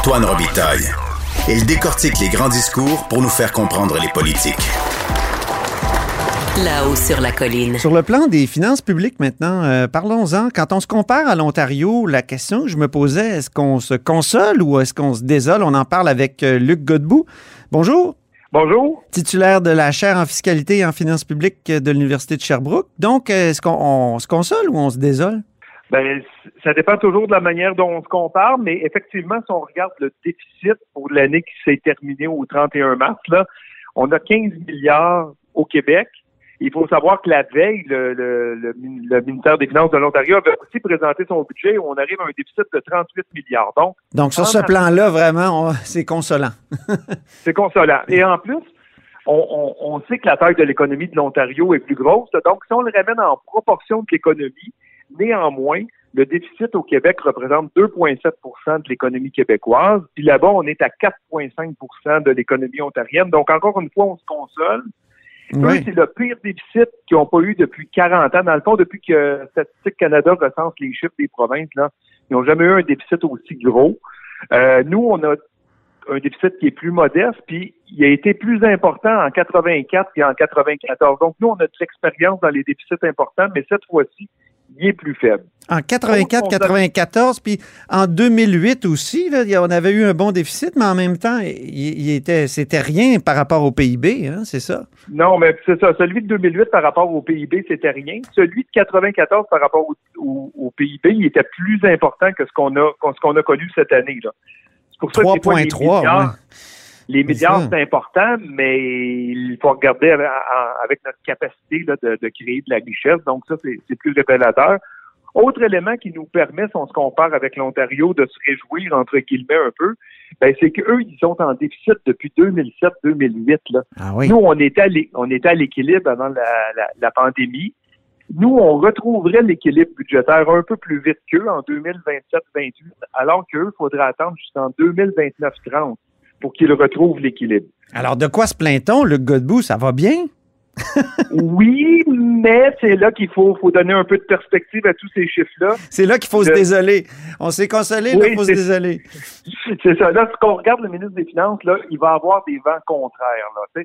Antoine Robitaille. Il décortique les grands discours pour nous faire comprendre les politiques. Là-haut sur la colline. Sur le plan des finances publiques maintenant, euh, parlons-en. Quand on se compare à l'Ontario, la question que je me posais, est-ce qu'on se console ou est-ce qu'on se désole? On en parle avec euh, Luc Godbout. Bonjour. Bonjour. Titulaire de la chaire en fiscalité et en finances publiques de l'Université de Sherbrooke. Donc, est-ce qu'on se console ou on se désole? Ben, ça dépend toujours de la manière dont on se compare, mais effectivement, si on regarde le déficit pour l'année qui s'est terminée au 31 mars, là, on a 15 milliards au Québec. Il faut savoir que la veille, le, le, le, ministère des Finances de l'Ontario avait aussi présenté son budget où on arrive à un déficit de 38 milliards. Donc, Donc sur ce plan-là, vraiment, c'est consolant. c'est consolant. Et en plus, on, on, on, sait que la taille de l'économie de l'Ontario est plus grosse. Donc, si on le ramène en proportion de l'économie, néanmoins, le déficit au Québec représente 2,7% de l'économie québécoise. Puis là-bas, on est à 4,5% de l'économie ontarienne. Donc, encore une fois, on se console. Oui. c'est le pire déficit qu'ils n'ont pas eu depuis 40 ans. Dans le fond, depuis que Statistique Canada recense les chiffres des provinces, là, ils n'ont jamais eu un déficit aussi gros. Euh, nous, on a un déficit qui est plus modeste, puis il a été plus important en 84 qu'en 94. Donc, nous, on a de l'expérience dans les déficits importants, mais cette fois-ci, il est plus faible. En 84-94, puis en 2008 aussi, là, on avait eu un bon déficit, mais en même temps, il, était, c'était rien par rapport au PIB, hein, c'est ça? Non, mais c'est ça. Celui de 2008 par rapport au PIB, c'était rien. Celui de 94 par rapport au, PIB, il était plus important que ce qu'on a, ce qu'on a connu cette année. Là. C'est pour ça 3,3, les milliards, c'est important, mais il faut regarder avec, notre capacité de, créer de la richesse. Donc, ça, c'est plus révélateur. Autre élément qui nous permet, si on se compare avec l'Ontario, de se réjouir, entre guillemets, un peu, ben, c'est qu'eux, ils sont en déficit depuis 2007-2008. Ah Nous, on était à l'équilibre avant la, pandémie. Nous, on retrouverait l'équilibre budgétaire un peu plus vite qu'eux en 2027-28, alors qu'eux, il faudrait attendre jusqu'en 2029-30 pour qu'il retrouve l'équilibre. Alors, de quoi se plaint-on, Luc Godbout? Ça va bien? oui, mais c'est là qu'il faut, faut donner un peu de perspective à tous ces chiffres-là. C'est là qu'il faut se désoler. On s'est consolé, il faut se désoler. C'est ça. Là, ce qu'on regarde le ministre des Finances, là, il va avoir des vents contraires. Là,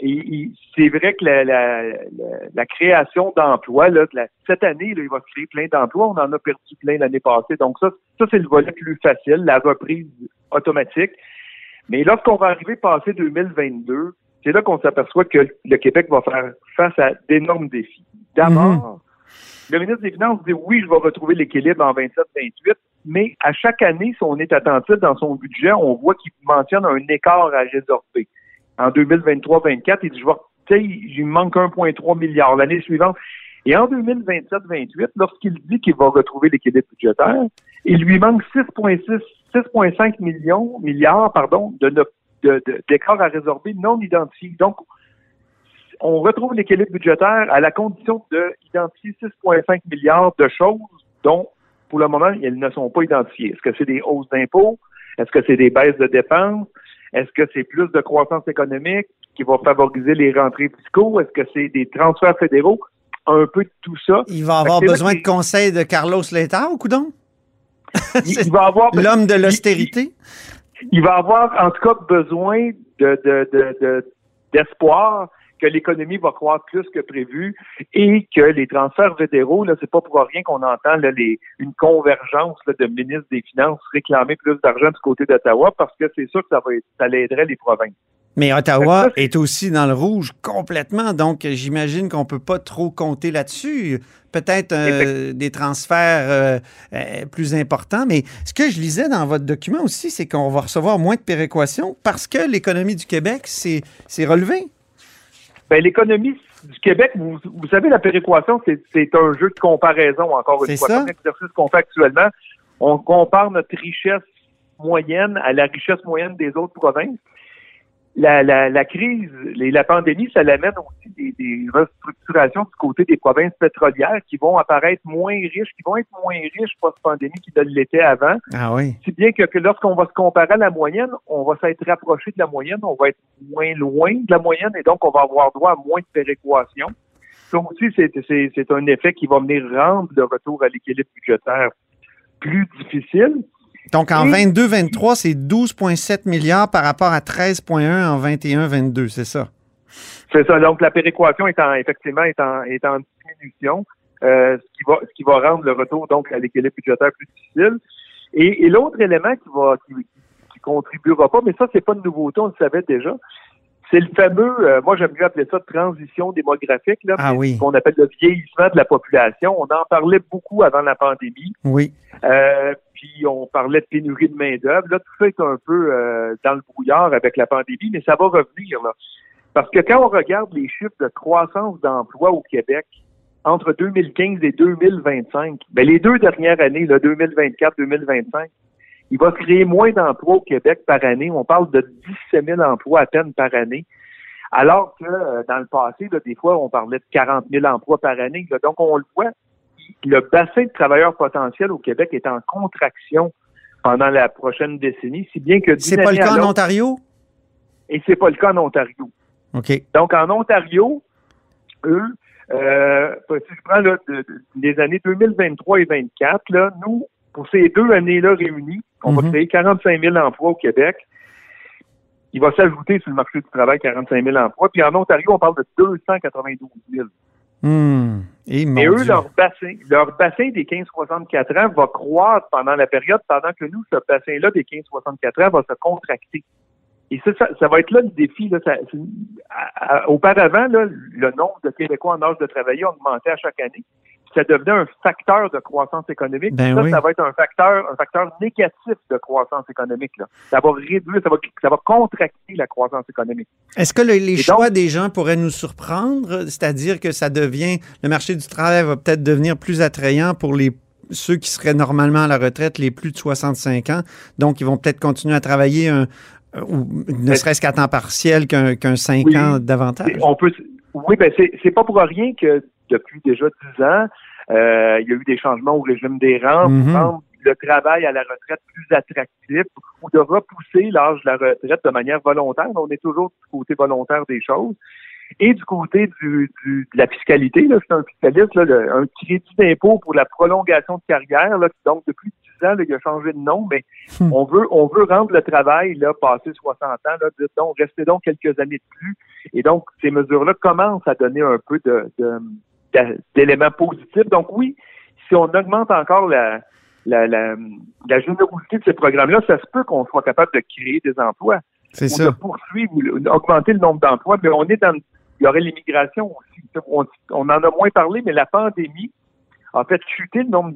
c'est vrai que la, création d'emplois, là, cette année, là, il va créer plein d'emplois. On en a perdu plein l'année passée. Donc ça, ça c'est le volet plus facile, la reprise automatique. Mais lorsqu'on va arriver passé 2022, c'est là qu'on s'aperçoit que le Québec va faire face à d'énormes défis. D'abord, mhm. le ministre des Finances dit oui, je vais retrouver l'équilibre en 27-28, mais à chaque année, si on est attentif dans son budget, on voit qu'il mentionne un écart à résorber. En 2023-24, il dit, je vois, il manque 1,3 milliard l'année suivante. Et en 2027-28, lorsqu'il dit qu'il va retrouver l'équilibre budgétaire, il lui manque 6,6 6,5 millions, milliards, pardon, de, d'écarts à résorber non identifiés. Donc, on retrouve l'équilibre budgétaire à la condition d'identifier 6,5 milliards de choses dont, pour le moment, elles ne sont pas identifiées. Est-ce que c'est des hausses d'impôts? Est-ce que c'est des baisses de dépenses? Est-ce que c'est plus de croissance économique qui va favoriser les rentrées fiscaux? Est-ce que c'est des transferts fédéraux? Un peu de tout ça. Il va avoir besoin de conseils de Carlos Letao, coudon? il, va avoir l'homme de l'austérité. Il, va avoir en tout cas besoin de, d'espoir que l'économie va croître plus que prévu et que les transferts fédéraux, là, c'est pas pour rien qu'on entend là, les, une convergence de ministres des Finances réclamer plus d'argent du côté d'Ottawa parce que c'est sûr que ça va ça l'aiderait les provinces. Mais Ottawa est aussi dans le rouge complètement, donc j'imagine qu'on ne peut pas trop compter là-dessus. Peut-être euh, des transferts euh, euh, plus importants, mais ce que je lisais dans votre document aussi, c'est qu'on va recevoir moins de péréquations parce que l'économie du Québec s'est relevée. Bien, l'économie du Québec, vous, savez, la péréquation, c'est un jeu de comparaison, encore une fois. C'est l'exercice qu'on fait actuellement. On compare notre richesse moyenne à la richesse moyenne des autres provinces la, la, la, crise, la pandémie, ça l'amène aussi des, des, restructurations du côté des provinces pétrolières qui vont apparaître moins riches, qui vont être moins riches post-pandémie qu'ils ne l'étaient avant. Ah oui. Si bien que, que lorsqu'on va se comparer à la moyenne, on va s'être rapproché de la moyenne, on va être moins loin de la moyenne et donc on va avoir droit à moins de péréquation. Ça aussi, c'est un effet qui va venir rendre le retour à l'équilibre budgétaire plus difficile. Donc, en 22-23, c'est 12,7 milliards par rapport à 13,1 en 21-22, c'est ça? C'est ça. Donc, la péréquation est en, effectivement, est en, est en diminution, euh, ce, qui va, ce qui va rendre le retour, donc, à l'équilibre budgétaire plus difficile. Et, et l'autre élément qui va, qui, qui, contribuera pas, mais ça, c'est pas de nouveauté, on le savait déjà, c'est le fameux, euh, moi j'aime mieux appeler ça transition démographique, là, ah oui. qu'on appelle le vieillissement de la population. On en parlait beaucoup avant la pandémie. Oui. Euh, puis on parlait de pénurie de main-d'œuvre. Là, tout ça est un peu euh, dans le brouillard avec la pandémie, mais ça va revenir. Parce que quand on regarde les chiffres de croissance d'emploi au Québec entre 2015 et 2025, ben les deux dernières années, 2024-2025, il va créer moins d'emplois au Québec par année. On parle de 17 000 emplois à peine par année. Alors que euh, dans le passé, des fois, on parlait de 40 000 emplois par année. Donc, on le voit, le bassin de travailleurs potentiels au Québec est en contraction pendant la prochaine décennie, si bien que... C'est pas le cas en Ontario? Et c'est pas le cas en Ontario. OK. Donc, en Ontario, eux, euh, si je prends là, les années 2023 et 2024, là, nous, pour ces deux années-là réunies, on va mhm. créer 45 000 emplois au Québec. Il va s'ajouter sur le marché du travail 45 000 emplois. Puis en Ontario, on parle de 292 000. Hmm. Et, eux, leur bassin, leur bassin des 15-64 ans va croître pendant la période, pendant que nous, ce bassin-là des 15-64 ans va se contracter. Et ça, ça, va être là le défi. Là, auparavant, là, le nombre de Québécois en âge de travailler augmentait à chaque année ça devenait un facteur de croissance économique. Ben ça, ça va être un facteur, un facteur négatif de croissance économique. Là. Ça va réduire, ça va, ça va contracter la croissance économique. Est-ce que les choix des gens pourraient nous surprendre? C'est-à-dire que ça devient, le marché du travail va peut-être devenir plus attrayant pour les ceux qui seraient normalement à la retraite, les plus de 65 ans. Donc, ils vont peut-être continuer à travailler un, ou ne serait-ce qu'à temps partiel qu'un 5 ans davantage. On peut, oui, ben c'est pas pour rien que depuis déjà 10 ans, euh, il y a eu des changements au régime des rentes, mm le travail à la retraite plus attractif ou de repousser l'âge de la retraite de manière volontaire. On est toujours du côté volontaire des choses. Et du côté du, du de la fiscalité, là, c'est un fiscaliste, là, un crédit d'impôt pour la prolongation de carrière, là, donc depuis 10 ans, là, il a changé de nom, mais hmm. on veut on veut rendre le travail là, passé 60 ans, là, donc restez donc quelques années de plus. Et donc, ces mesures-là commencent à donner un peu de, de d'éléments positifs. Donc oui, si on augmente encore la, la, la, la générosité de ces programmes-là, ça se peut qu'on soit capable de créer des emplois. C'est ça. De poursuivre ou augmenter le nombre d'emplois, mais on est dans il y aurait l'immigration aussi. On, en a moins parlé, mais la pandémie a fait chuter le nombre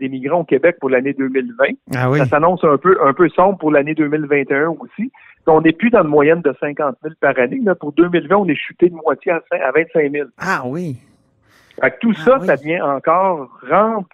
d'immigrants au Québec pour l'année 2020. Ah oui. Ça s'annonce un peu un peu sombre pour l'année 2021 aussi. On n'est plus dans une moyenne de 50 000 par année. Là. Pour 2020, on est chuté de moitié à 25 000. Ah oui tout ah ça, ça vient encore rendre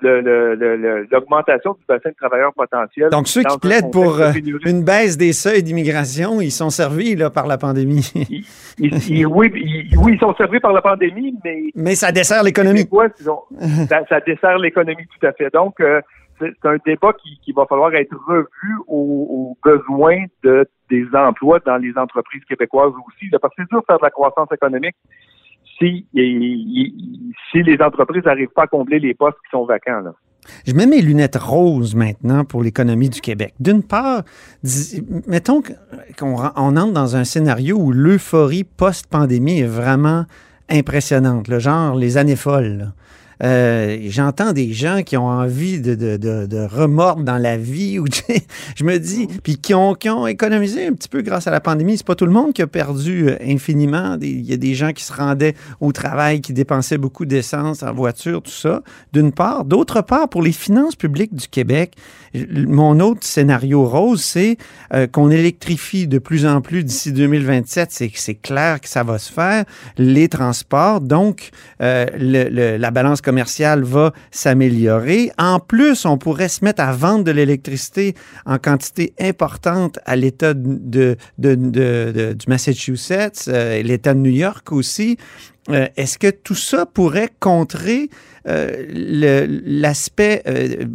l'augmentation du bassin de travailleurs potentiels. Donc, ceux qui plaident pour euh, une baisse des seuils d'immigration, ils sont servis là, par la pandémie. oui, ils sont servis par la pandémie, mais... Mais ça dessert l'économie. ça, ça, dessert l'économie tout à fait. Donc, euh, c'est un débat qui, va falloir être revu aux, besoins de, des emplois dans les entreprises québécoises aussi. parce que c'est dur de faire de la croissance économique si, les entreprises n'arrivent pas à combler les postes qui sont vacants. Je mets mes lunettes roses maintenant pour l'économie du Québec. D'une part, mettons qu'on entre dans un scénario où l'euphorie post-pandémie est vraiment impressionnante, le genre les années folles. Euh, j'entends des gens qui ont envie de, de, de, remordre dans la vie, ou je me dis, puis qui ont, qui ont économisé un petit peu grâce à la pandémie. C'est pas tout le monde qui a perdu euh, infiniment. Il y a des gens qui se rendaient au travail, qui dépensaient beaucoup d'essence en voiture, tout ça, d'une part. D'autre part, pour les finances publiques du Québec, mon autre scénario rose, c'est euh, qu'on électrifie de plus en plus d'ici 2027. C'est, clair que ça va se faire. Les transports, donc le, la balance va s'améliorer. En plus, on pourrait se mettre à vendre de l'électricité en quantité importante à l'État de, du Massachusetts, euh, l'État de New York aussi. Euh, est-ce que tout ça pourrait contrer euh, l'aspect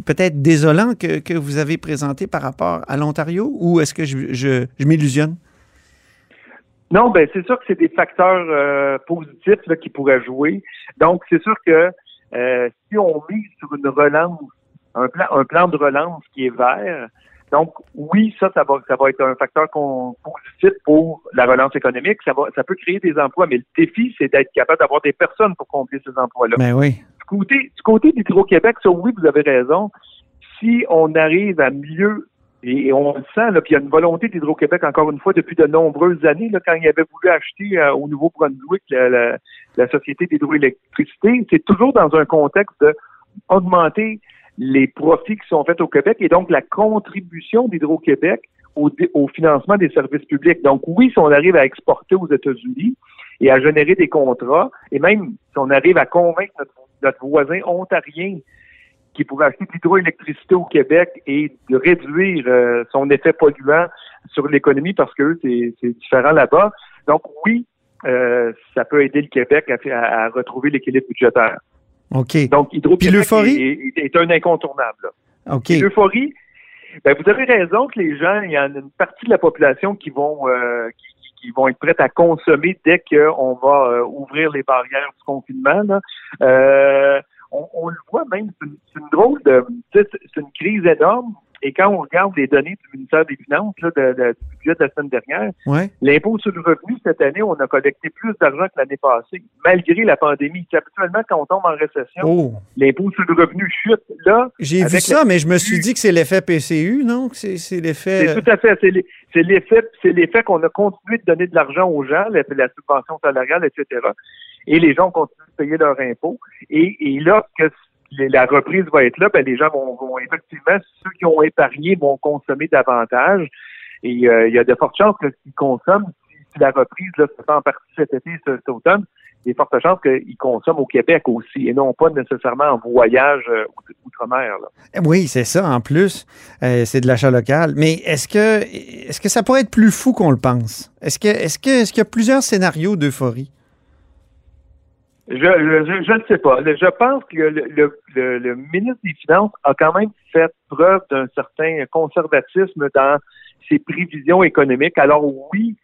peut-être désolant que, vous avez présenté par rapport à l'Ontario ou est-ce que je, m'illusionne? Non, ben c'est sûr que c'est des facteurs positifs qui pourraient jouer. Donc, c'est sûr que euh, si on mise sur une relance, un plan, un plan de relance qui est vert, Donc, oui, ça, ça va, ça va être un facteur positif pour la relance économique. Ça va, ça peut créer des emplois, mais le défi, c'est d'être capable d'avoir des personnes pour combler ces emplois-là. Mais ben oui. Du côté, du côté d'Hydro-Québec, ça, oui, vous avez raison. Si on arrive à mieux et, on le sent, là, puis il y a une volonté d'Hydro-Québec, encore une fois, depuis de nombreuses années, là, quand il avait voulu acheter euh, au Nouveau-Brunswick la, société d'hydroélectricité, c'est toujours dans un contexte d'augmenter les profits qui sont faits au Québec et donc la contribution d'Hydro-Québec au, financement des services publics. Donc oui, si on arrive à exporter aux États-Unis et à générer des contrats, et même si on arrive à convaincre notre, notre voisin ontarien qui pourrait acheter de l'hydroélectricité au Québec et de réduire euh, son effet polluant sur l'économie parce que c'est différent là-bas. Donc oui, euh, ça peut aider le Québec à, retrouver l'équilibre budgétaire. OK. Donc Hydro-Québec est, un incontournable. OK. L'euphorie, ben, vous avez raison que les gens, il y en a une partie de la population qui vont euh, qui, vont être prêtes à consommer dès qu'on va ouvrir les barrières du confinement. Là on, le voit même, c'est une, drôle de, c'est une crise énorme. Et quand on regarde les données du ministère des Finances là, de, du budget de la semaine dernière, l'impôt sur le revenu cette année, on a collecté plus d'argent que l'année passée, malgré la pandémie. Habituellement, quand on tombe en récession, oh. l'impôt sur le revenu chute. Là, j'ai vu ça, mais je me suis dit que c'est l'effet PCU, non? C'est l'effet. C'est tout à fait. C'est l'effet, c'est l'effet qu'on a continué de donner de l'argent aux gens, la, la subvention salariale, etc et les gens continuent de payer leurs impôts. Et, et là, que la reprise va être là, ben, les gens vont, effectivement, ceux qui ont épargné vont consommer davantage. Et euh, il y a de fortes chances que s'ils consomment, si, la reprise là, se fait en partie cet été, cet, automne, il y a de fortes chances qu'ils consomment au Québec aussi et non pas nécessairement en voyage euh, outre-mer. Oui, c'est ça. En plus, euh, c'est de l'achat local. Mais est-ce que est-ce que ça pourrait être plus fou qu'on le pense? Est-ce que est-ce que est-ce qu'il y a plusieurs scénarios d'euphorie? Je, je, ne sais pas. Je pense que le, le, le, ministre des Finances a quand même fait preuve d'un certain conservatisme dans ses prévisions économiques. Alors oui,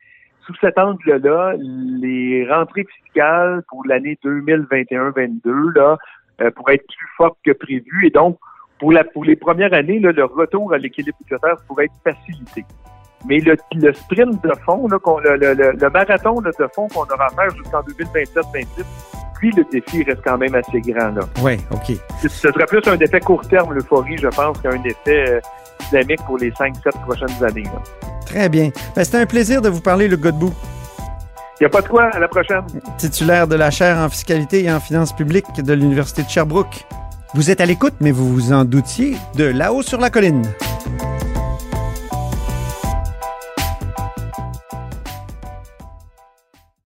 sous cet angle-là, les rentrées fiscales pour l'année 2021-22 là euh, pourraient être plus fortes que prévu et donc pour la pour les premières années, là, le retour à l'équilibre budgétaire pourrait être facilité. Mais le, le sprint de fond, là, le, le, le, marathon de fond qu'on aura à faire jusqu'en 2027-28, le défi reste quand même assez grand. Là. Oui, OK. Ce serait plus un effet court terme, l'euphorie, je pense, qu'un effet euh, dynamique pour les 5-7 prochaines années. Très bien. Ben, C'était un plaisir de vous parler, le Godbout. Il n'y a pas de quoi. À la prochaine. Titulaire de la chaire en fiscalité et en finances publiques de l'Université de Sherbrooke. Vous êtes à l'écoute, mais vous vous en doutiez, de là-haut sur la colline.